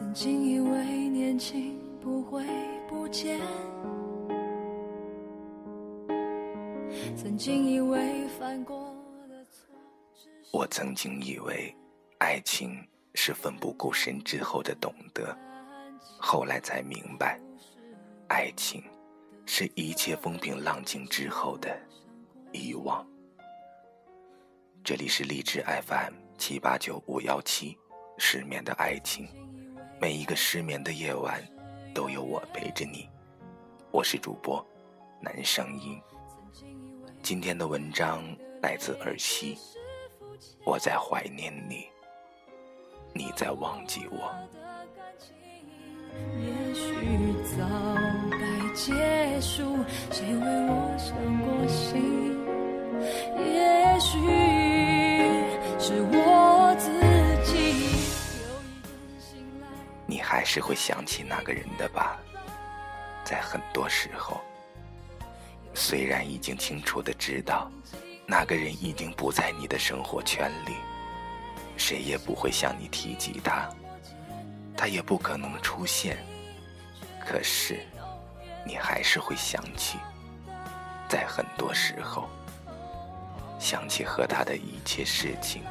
曾经以为年轻不会不见，曾经以为犯过的错。我曾经以为，爱情是奋不顾身之后的懂得，后来才明白，爱情是一切风平浪静之后的遗忘。这里是荔枝 FM 七八九五幺七，失眠的爱情，每一个失眠的夜晚，都有我陪着你。我是主播男声音。今天的文章来自儿戏。我在怀念你，你在忘记我。也许早该结束，谁为我伤过心？也许是我还是会想起那个人的吧？在很多时候，虽然已经清楚的知道。那个人已经不在你的生活圈里，谁也不会向你提及他，他也不可能出现。可是，你还是会想起，在很多时候，想起和他的一切事情，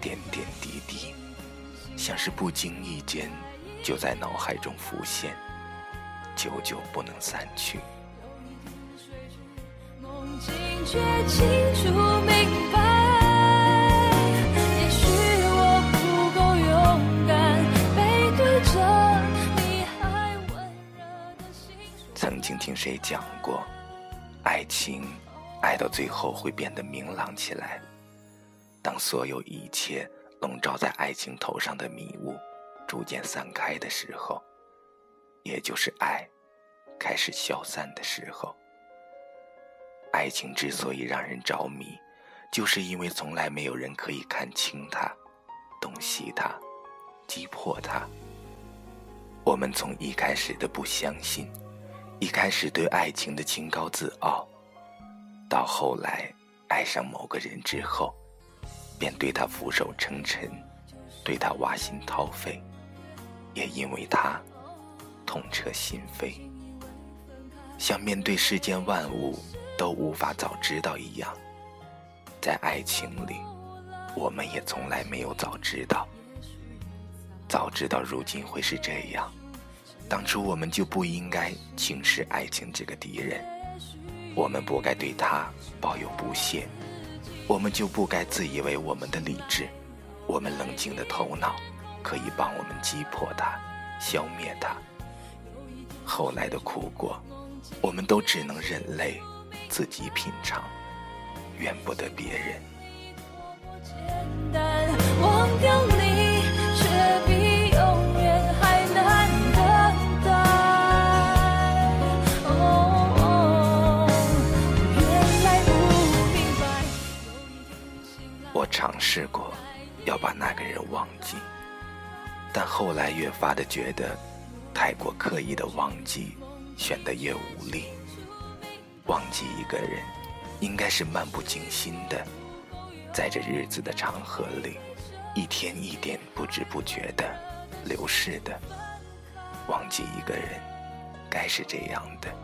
点点滴滴，像是不经意间就在脑海中浮现，久久不能散去。却清楚明白，也许我不够勇敢，背对着你还温热。曾经听谁讲过，爱情爱到最后会变得明朗起来。当所有一切笼罩在爱情头上的迷雾逐渐散开的时候，也就是爱开始消散的时候。爱情之所以让人着迷，就是因为从来没有人可以看清它、洞悉它、击破它。我们从一开始的不相信，一开始对爱情的清高自傲，到后来爱上某个人之后，便对他俯首称臣，对他挖心掏肺，也因为他痛彻心扉，像面对世间万物。都无法早知道一样，在爱情里，我们也从来没有早知道。早知道如今会是这样，当初我们就不应该轻视爱情这个敌人，我们不该对他抱有不屑，我们就不该自以为我们的理智，我们冷静的头脑，可以帮我们击破它，消灭它。后来的苦果，我们都只能忍泪。自己品尝，怨不得别人。我尝试过要把那个人忘记，但后来越发的觉得，太过刻意的忘记，显得越无力。忘记一个人，应该是漫不经心的，在这日子的长河里，一天一点不知不觉的流逝的。忘记一个人，该是这样的。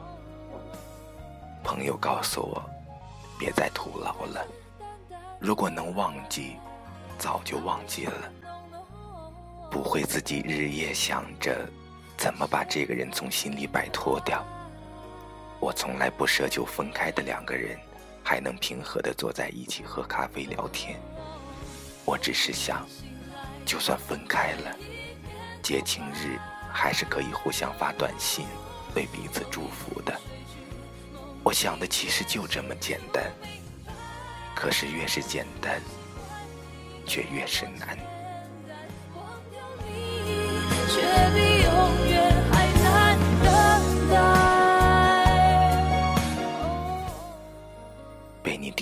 朋友告诉我，别再徒劳了。如果能忘记，早就忘记了，不会自己日夜想着怎么把这个人从心里摆脱掉。我从来不奢求分开的两个人还能平和地坐在一起喝咖啡聊天。我只是想，就算分开了，节庆日还是可以互相发短信，为彼此祝福的。我想的其实就这么简单，可是越是简单，却越是难。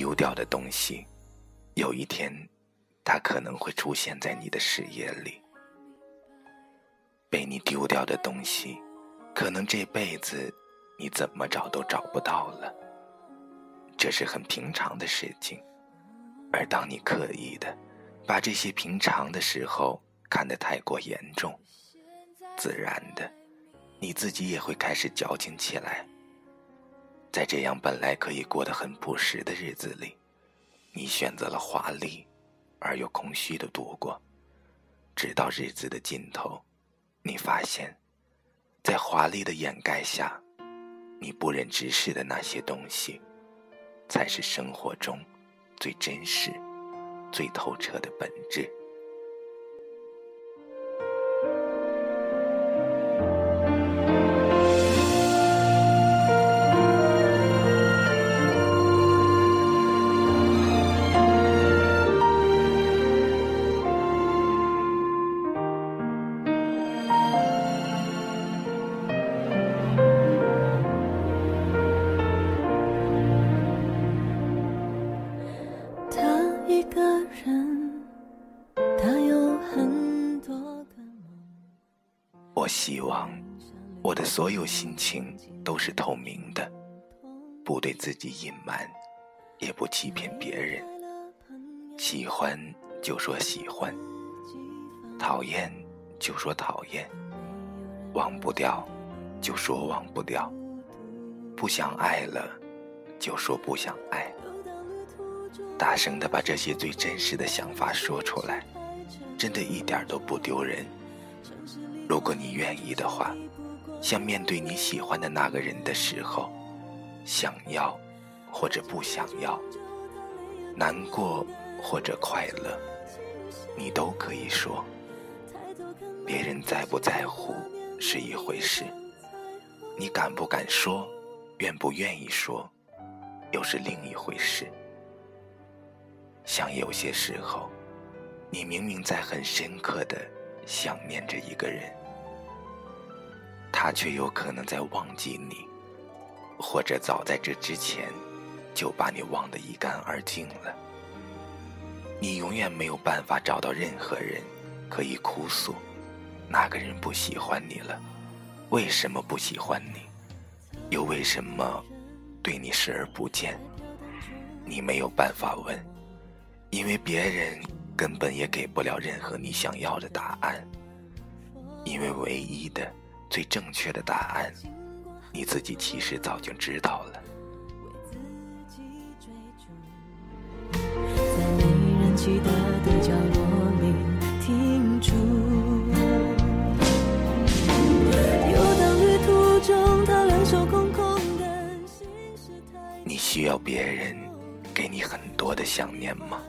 丢掉的东西，有一天，它可能会出现在你的视野里。被你丢掉的东西，可能这辈子你怎么找都找不到了。这是很平常的事情，而当你刻意的把这些平常的时候看得太过严重，自然的，你自己也会开始矫情起来。在这样本来可以过得很朴实的日子里，你选择了华丽而又空虚的度过，直到日子的尽头，你发现，在华丽的掩盖下，你不忍直视的那些东西，才是生活中最真实、最透彻的本质。所有心情都是透明的，不对自己隐瞒，也不欺骗别人。喜欢就说喜欢，讨厌就说讨厌，忘不掉就说忘不掉，不想爱了就说不想爱。大声的把这些最真实的想法说出来，真的一点都不丢人。如果你愿意的话，像面对你喜欢的那个人的时候，想要或者不想要，难过或者快乐，你都可以说。别人在不在乎是一回事，你敢不敢说，愿不愿意说，又是另一回事。像有些时候，你明明在很深刻的想念着一个人，他却有可能在忘记你，或者早在这之前就把你忘得一干二净了。你永远没有办法找到任何人可以哭诉，那个人不喜欢你了，为什么不喜欢你，又为什么对你视而不见？你没有办法问。因为别人根本也给不了任何你想要的答案，因为唯一的、最正确的答案，你自己其实早就知道了。你需要别人给你很多的想念吗？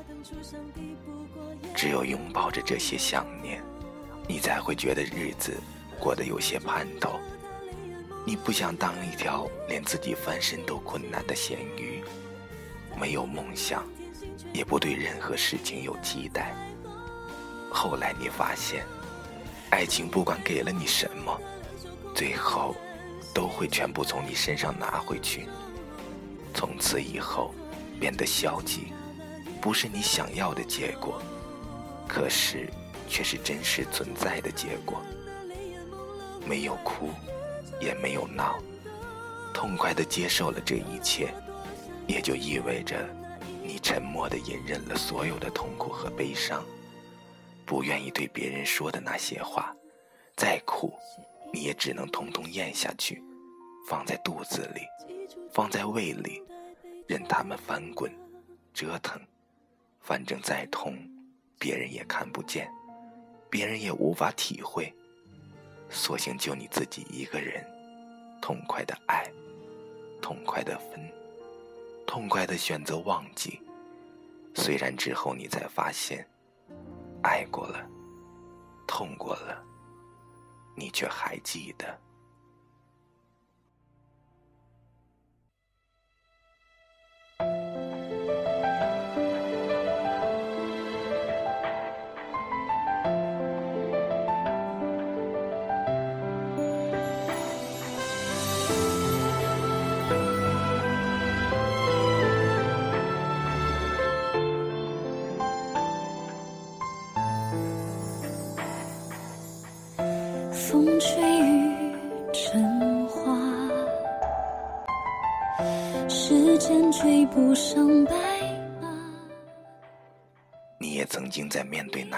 只有拥抱着这些想念，你才会觉得日子过得有些盼头。你不想当一条连自己翻身都困难的咸鱼，没有梦想，也不对任何事情有期待。后来你发现，爱情不管给了你什么，最后都会全部从你身上拿回去。从此以后，变得消极。不是你想要的结果，可是却是真实存在的结果。没有哭，也没有闹，痛快的接受了这一切，也就意味着你沉默的隐忍了所有的痛苦和悲伤，不愿意对别人说的那些话，再苦，你也只能通通咽下去，放在肚子里，放在胃里，任他们翻滚，折腾。反正再痛，别人也看不见，别人也无法体会，索性就你自己一个人，痛快的爱，痛快的分，痛快的选择忘记。虽然之后你才发现，爱过了，痛过了，你却还记得。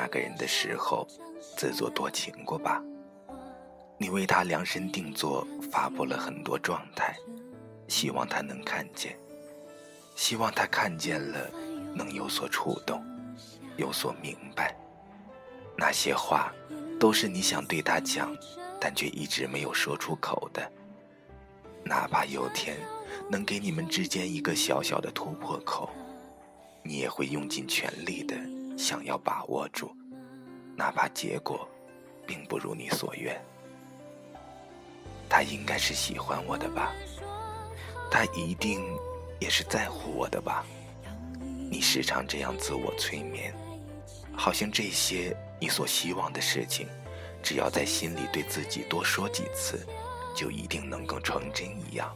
那个人的时候自作多情过吧？你为他量身定做，发布了很多状态，希望他能看见，希望他看见了能有所触动，有所明白。那些话，都是你想对他讲，但却一直没有说出口的。哪怕有天能给你们之间一个小小的突破口，你也会用尽全力的想要把握住，哪怕结果并不如你所愿。他应该是喜欢我的吧？他一定也是在乎我的吧？你时常这样自我催眠，好像这些你所希望的事情，只要在心里对自己多说几次。就一定能够成真一样。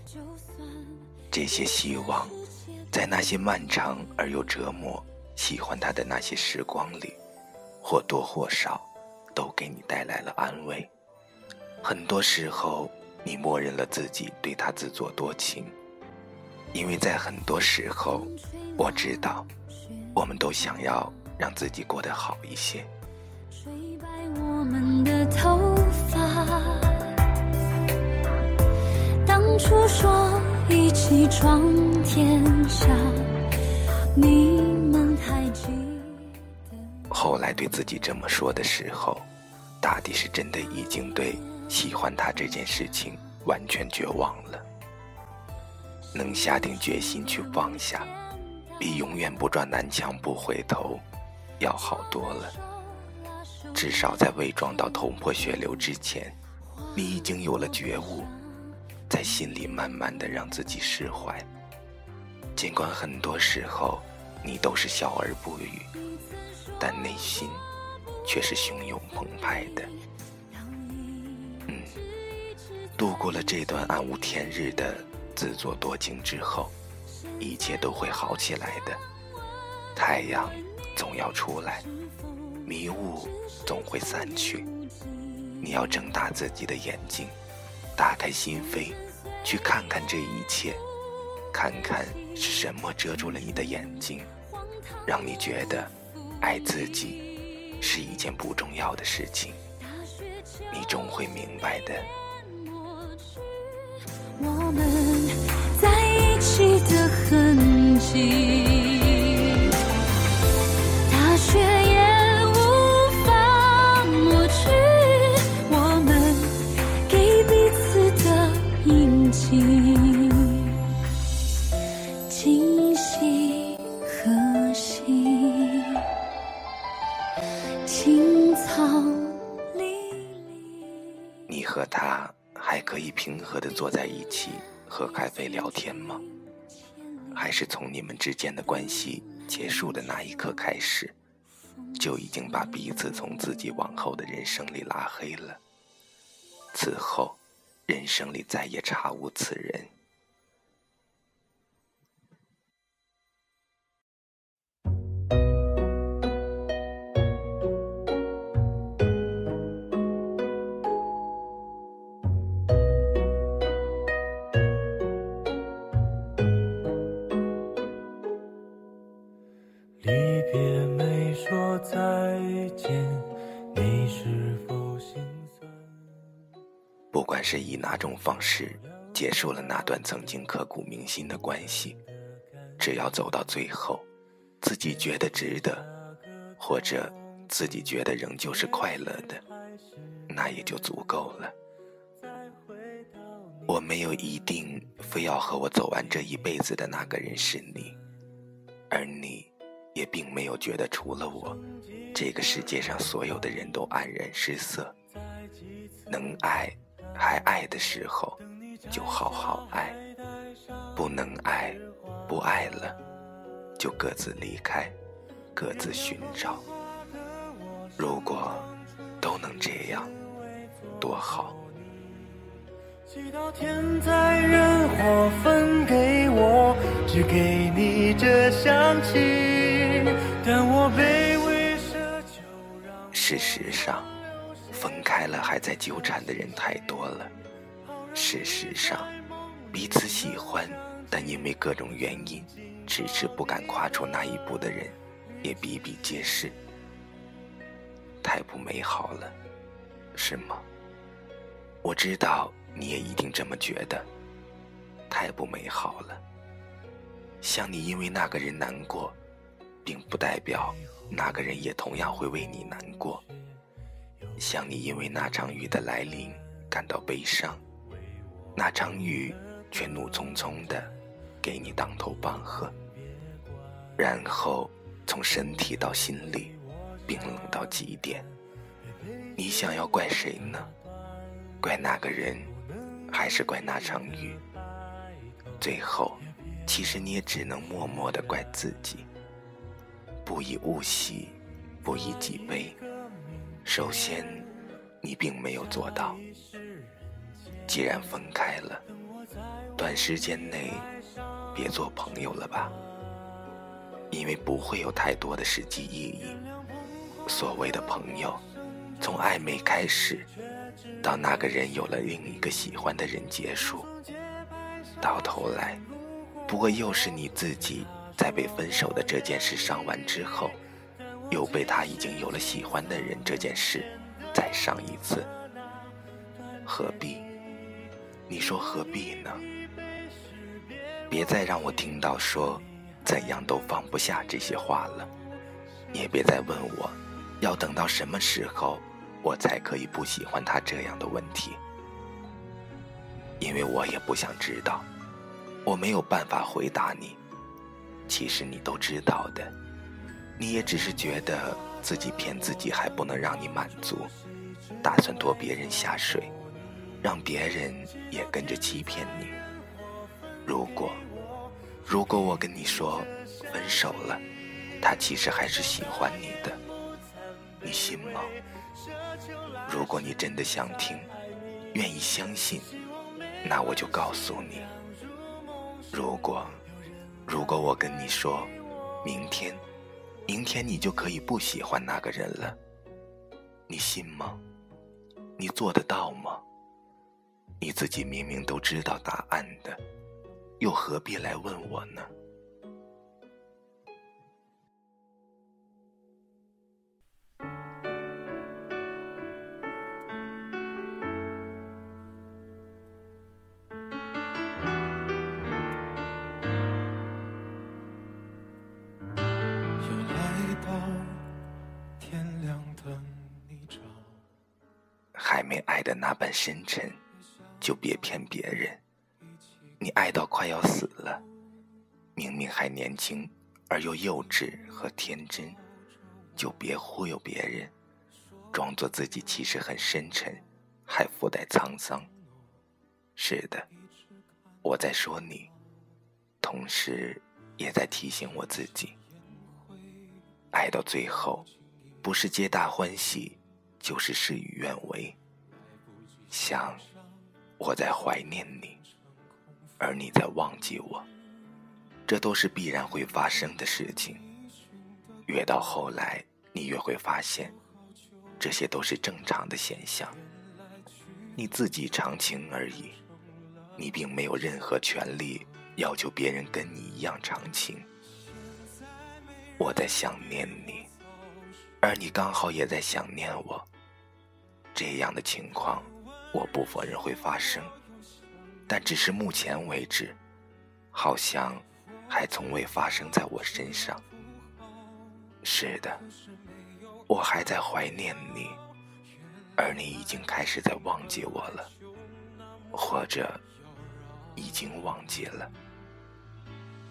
这些希望，在那些漫长而又折磨、喜欢他的那些时光里，或多或少，都给你带来了安慰。很多时候，你默认了自己对他自作多情，因为在很多时候，我知道，我们都想要让自己过得好一些。吹白我们的头发。当初说一起闯天下，你？来对自己这么说的时候，大抵是真的已经对喜欢他这件事情完全绝望了。能下定决心去放下，比永远不撞南墙不回头要好多了。至少在未撞到头破血流之前，你已经有了觉悟。在心里慢慢的让自己释怀，尽管很多时候你都是笑而不语，但内心却是汹涌澎湃的。嗯，度过了这段暗无天日的自作多情之后，一切都会好起来的。太阳总要出来，迷雾总会散去。你要睁大自己的眼睛。打开心扉，去看看这一切，看看是什么遮住了你的眼睛，让你觉得爱自己是一件不重要的事情。你终会明白的。我们在一起的痕迹，吗？还是从你们之间的关系结束的那一刻开始，就已经把彼此从自己往后的人生里拉黑了？此后，人生里再也查无此人。是以哪种方式结束了那段曾经刻骨铭心的关系，只要走到最后，自己觉得值得，或者自己觉得仍旧是快乐的，那也就足够了。我没有一定非要和我走完这一辈子的那个人是你，而你。也并没有觉得除了我，这个世界上所有的人都黯然失色。能爱还爱的时候，就好好爱；不能爱，不爱了，就各自离开，各自寻找。如果都能这样，多好。祈祷天灾人祸分给我，只给你这香气。事实上，分开了还在纠缠的人太多了。事实上，彼此喜欢但因为各种原因迟迟不敢跨出那一步的人也比比皆是。太不美好了，是吗？我知道你也一定这么觉得，太不美好了。像你因为那个人难过，并不代表那个人也同样会为你难过。想你因为那场雨的来临感到悲伤，那场雨却怒匆匆的给你当头棒喝，然后从身体到心里冰冷到极点。你想要怪谁呢？怪那个人，还是怪那场雨？最后，其实你也只能默默的怪自己。不以物喜，不以己悲。首先，你并没有做到。既然分开了，短时间内别做朋友了吧，因为不会有太多的实际意义。所谓的朋友。从暧昧开始，到那个人有了另一个喜欢的人结束，到头来，不过又是你自己在被分手的这件事伤完之后，又被他已经有了喜欢的人这件事再伤一次。何必？你说何必呢？别再让我听到说怎样都放不下这些话了，也别再问我。要等到什么时候，我才可以不喜欢他这样的问题？因为我也不想知道，我没有办法回答你。其实你都知道的，你也只是觉得自己骗自己还不能让你满足，打算拖别人下水，让别人也跟着欺骗你。如果，如果我跟你说分手了，他其实还是喜欢你的。你信吗？如果你真的想听，愿意相信，那我就告诉你。如果，如果我跟你说，明天，明天你就可以不喜欢那个人了，你信吗？你做得到吗？你自己明明都知道答案的，又何必来问我呢？那般深沉，就别骗别人。你爱到快要死了，明明还年轻而又幼稚和天真，就别忽悠别人，装作自己其实很深沉，还附带沧桑。是的，我在说你，同时也在提醒我自己：爱到最后，不是皆大欢喜。就是事与愿违。想，我在怀念你，而你在忘记我，这都是必然会发生的事情。越到后来，你越会发现，这些都是正常的现象。你自己长情而已，你并没有任何权利要求别人跟你一样长情。我在想念你，而你刚好也在想念我。这样的情况，我不否认会发生，但只是目前为止，好像还从未发生在我身上。是的，我还在怀念你，而你已经开始在忘记我了，或者已经忘记了。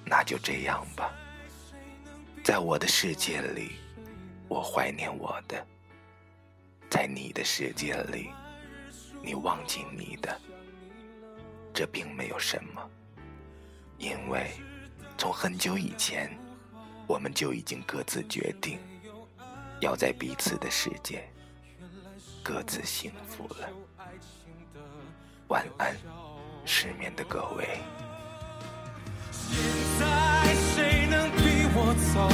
那就这样吧，在我的世界里，我怀念我的。在你的世界里，你忘记你的，这并没有什么，因为从很久以前，我们就已经各自决定，要在彼此的世界各自幸福了。晚安，失眠的各位。现在谁能比我早